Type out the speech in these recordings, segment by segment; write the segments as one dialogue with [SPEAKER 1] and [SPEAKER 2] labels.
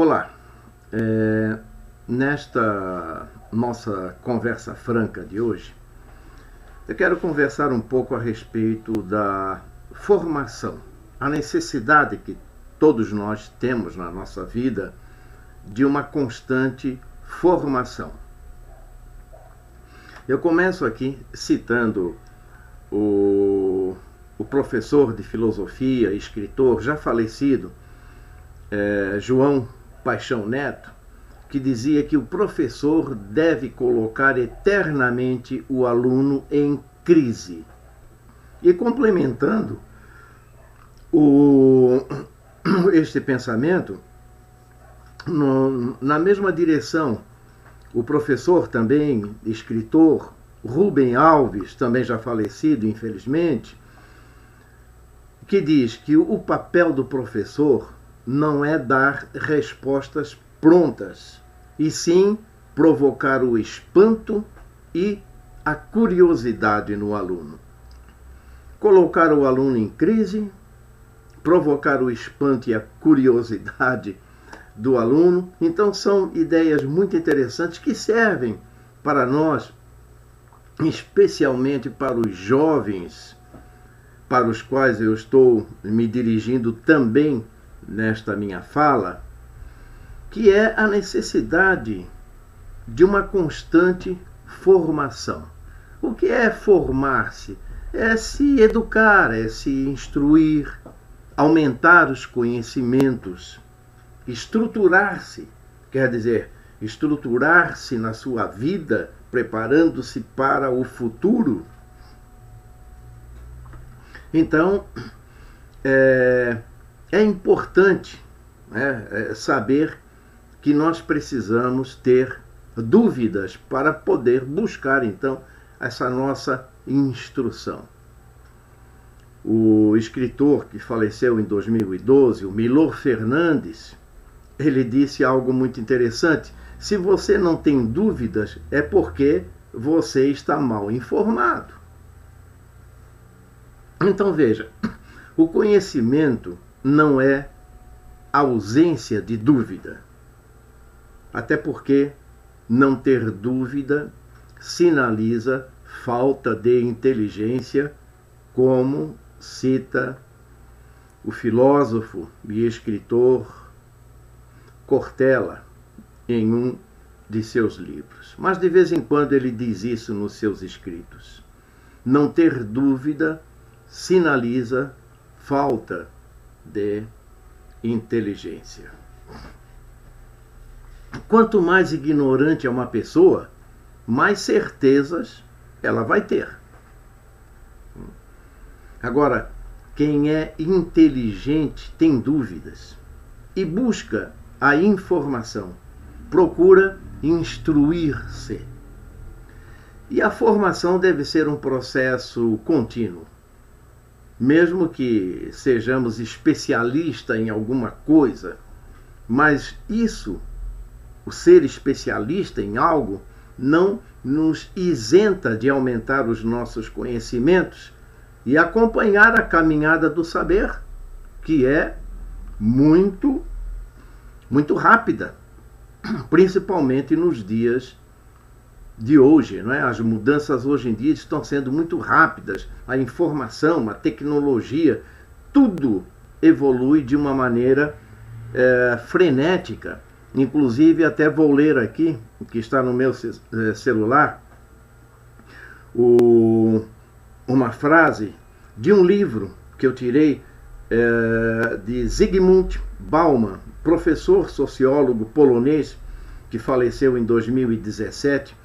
[SPEAKER 1] Olá, é, nesta nossa conversa franca de hoje, eu quero conversar um pouco a respeito da formação, a necessidade que todos nós temos na nossa vida de uma constante formação. Eu começo aqui citando o, o professor de filosofia, escritor já falecido, é, João Paixão Neto, que dizia que o professor deve colocar eternamente o aluno em crise. E complementando o, este pensamento, no, na mesma direção, o professor também, escritor, Rubem Alves, também já falecido, infelizmente, que diz que o papel do professor não é dar respostas prontas, e sim provocar o espanto e a curiosidade no aluno. Colocar o aluno em crise, provocar o espanto e a curiosidade do aluno. Então, são ideias muito interessantes que servem para nós, especialmente para os jovens, para os quais eu estou me dirigindo também nesta minha fala, que é a necessidade de uma constante formação. O que é formar-se? É se educar, é se instruir, aumentar os conhecimentos, estruturar-se, quer dizer, estruturar-se na sua vida, preparando-se para o futuro. Então, é, é importante né, é, saber que nós precisamos ter dúvidas para poder buscar então essa nossa instrução. O escritor que faleceu em 2012, o Milor Fernandes, ele disse algo muito interessante. Se você não tem dúvidas, é porque você está mal informado. Então veja, o conhecimento não é ausência de dúvida. Até porque não ter dúvida sinaliza falta de inteligência, como cita o filósofo e escritor Cortella em um de seus livros. Mas de vez em quando ele diz isso nos seus escritos. Não ter dúvida sinaliza falta de inteligência. Quanto mais ignorante é uma pessoa, mais certezas ela vai ter. Agora, quem é inteligente tem dúvidas e busca a informação, procura instruir-se. E a formação deve ser um processo contínuo mesmo que sejamos especialistas em alguma coisa, mas isso, o ser especialista em algo, não nos isenta de aumentar os nossos conhecimentos e acompanhar a caminhada do saber, que é muito, muito rápida, principalmente nos dias de hoje, não é? As mudanças hoje em dia estão sendo muito rápidas. A informação, a tecnologia, tudo evolui de uma maneira é, frenética. Inclusive, até vou ler aqui, que está no meu é, celular, o, uma frase de um livro que eu tirei é, de Zygmunt Bauman, professor sociólogo polonês que faleceu em 2017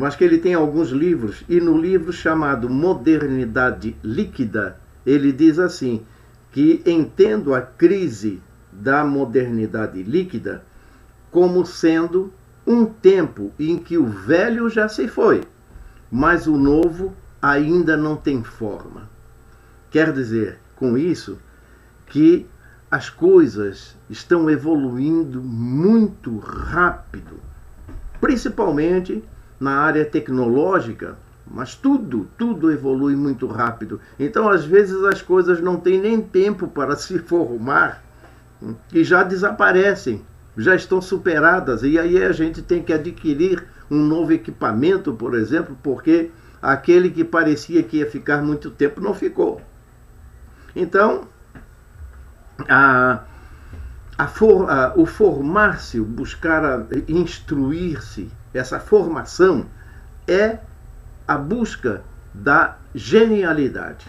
[SPEAKER 1] mas que ele tem alguns livros, e no livro chamado Modernidade Líquida, ele diz assim: que entendo a crise da modernidade líquida como sendo um tempo em que o velho já se foi, mas o novo ainda não tem forma. Quer dizer, com isso, que as coisas estão evoluindo muito rápido, principalmente na área tecnológica, mas tudo, tudo evolui muito rápido. Então, às vezes, as coisas não têm nem tempo para se formar e já desaparecem, já estão superadas e aí a gente tem que adquirir um novo equipamento, por exemplo, porque aquele que parecia que ia ficar muito tempo não ficou. Então, a, for, a, o formar-se, buscar instruir-se, essa formação é a busca da genialidade.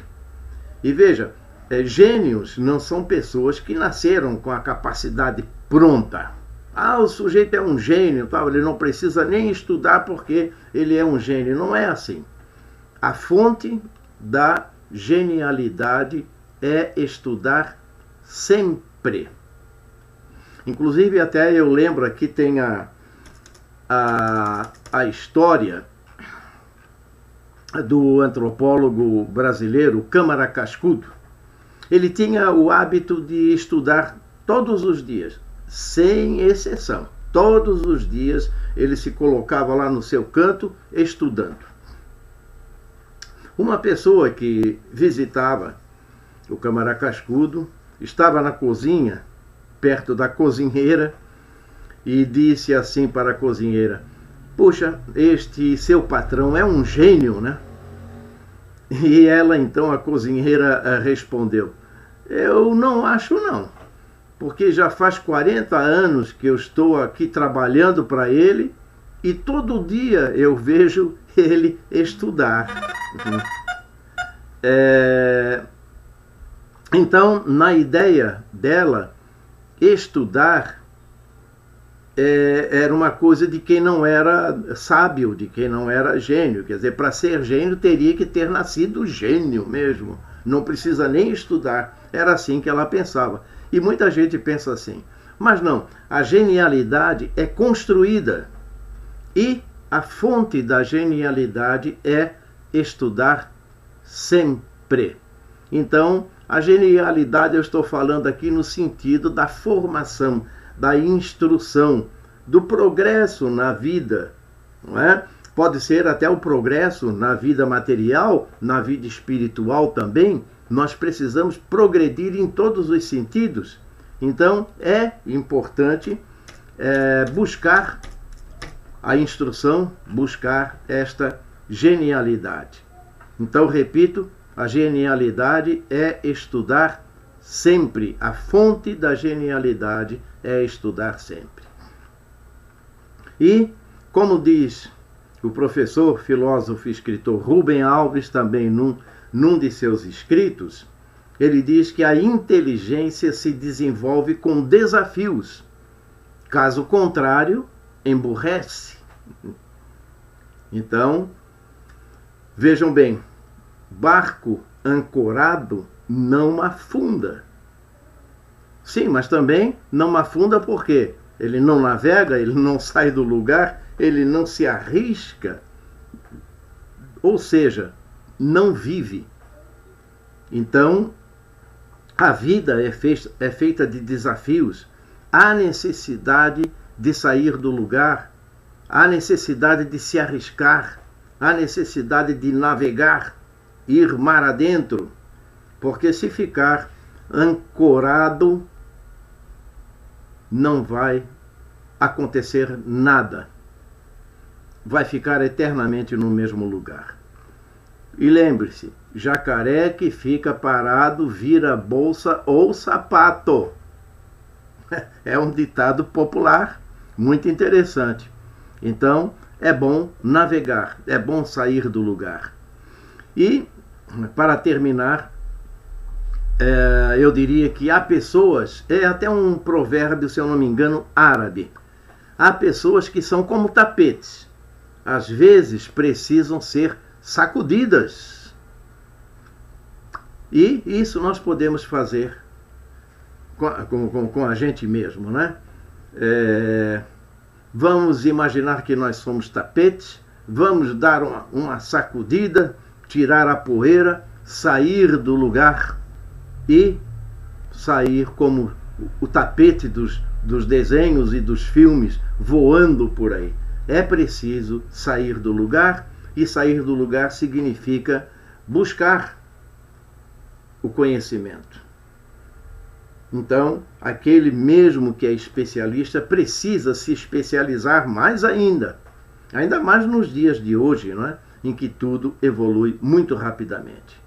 [SPEAKER 1] E veja, é, gênios não são pessoas que nasceram com a capacidade pronta. Ah, o sujeito é um gênio, tal, ele não precisa nem estudar porque ele é um gênio. Não é assim. A fonte da genialidade é estudar sempre. Inclusive, até eu lembro aqui tem a, a, a história do antropólogo brasileiro Câmara Cascudo. Ele tinha o hábito de estudar todos os dias, sem exceção. Todos os dias ele se colocava lá no seu canto estudando. Uma pessoa que visitava o Câmara Cascudo estava na cozinha, perto da cozinheira, e disse assim para a cozinheira: Puxa, este seu patrão é um gênio, né? E ela então, a cozinheira, eh, respondeu: Eu não acho, não, porque já faz 40 anos que eu estou aqui trabalhando para ele e todo dia eu vejo ele estudar. É... Então, na ideia dela, estudar é, era uma coisa de quem não era sábio, de quem não era gênio. Quer dizer, para ser gênio teria que ter nascido gênio mesmo. Não precisa nem estudar. Era assim que ela pensava. E muita gente pensa assim. Mas não, a genialidade é construída. E a fonte da genialidade é estudar sempre. Então, a genialidade eu estou falando aqui no sentido da formação da instrução, do progresso na vida, não é? Pode ser até o progresso na vida material, na vida espiritual também. Nós precisamos progredir em todos os sentidos. Então é importante é, buscar a instrução, buscar esta genialidade. Então, repito, a genialidade é estudar sempre. A fonte da genialidade é estudar sempre. E, como diz o professor, filósofo e escritor Rubem Alves, também num, num de seus escritos, ele diz que a inteligência se desenvolve com desafios. Caso contrário, emburrece. Então, vejam bem, barco ancorado não afunda. Sim, mas também não afunda porque ele não navega, ele não sai do lugar, ele não se arrisca. Ou seja, não vive. Então, a vida é feita, é feita de desafios. Há necessidade de sair do lugar, há necessidade de se arriscar, há necessidade de navegar, ir mar adentro, porque se ficar ancorado não vai acontecer nada. Vai ficar eternamente no mesmo lugar. E lembre-se, jacaré que fica parado vira bolsa ou sapato. É um ditado popular muito interessante. Então, é bom navegar, é bom sair do lugar. E, para terminar, é, eu diria que há pessoas, é até um provérbio, se eu não me engano, árabe. Há pessoas que são como tapetes. Às vezes precisam ser sacudidas. E isso nós podemos fazer com, com, com a gente mesmo, né? É, vamos imaginar que nós somos tapetes, vamos dar uma, uma sacudida, tirar a poeira, sair do lugar e sair como o tapete dos, dos desenhos e dos filmes voando por aí. É preciso sair do lugar, e sair do lugar significa buscar o conhecimento. Então, aquele mesmo que é especialista precisa se especializar mais ainda, ainda mais nos dias de hoje, não é? Em que tudo evolui muito rapidamente.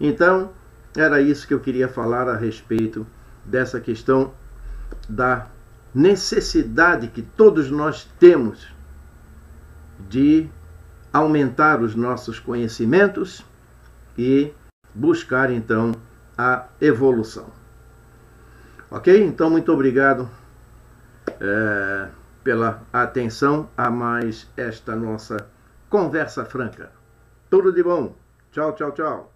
[SPEAKER 1] Então, era isso que eu queria falar a respeito dessa questão da necessidade que todos nós temos de aumentar os nossos conhecimentos e buscar então a evolução. Ok? Então, muito obrigado é, pela atenção a mais esta nossa conversa franca. Tudo de bom. Tchau, tchau, tchau.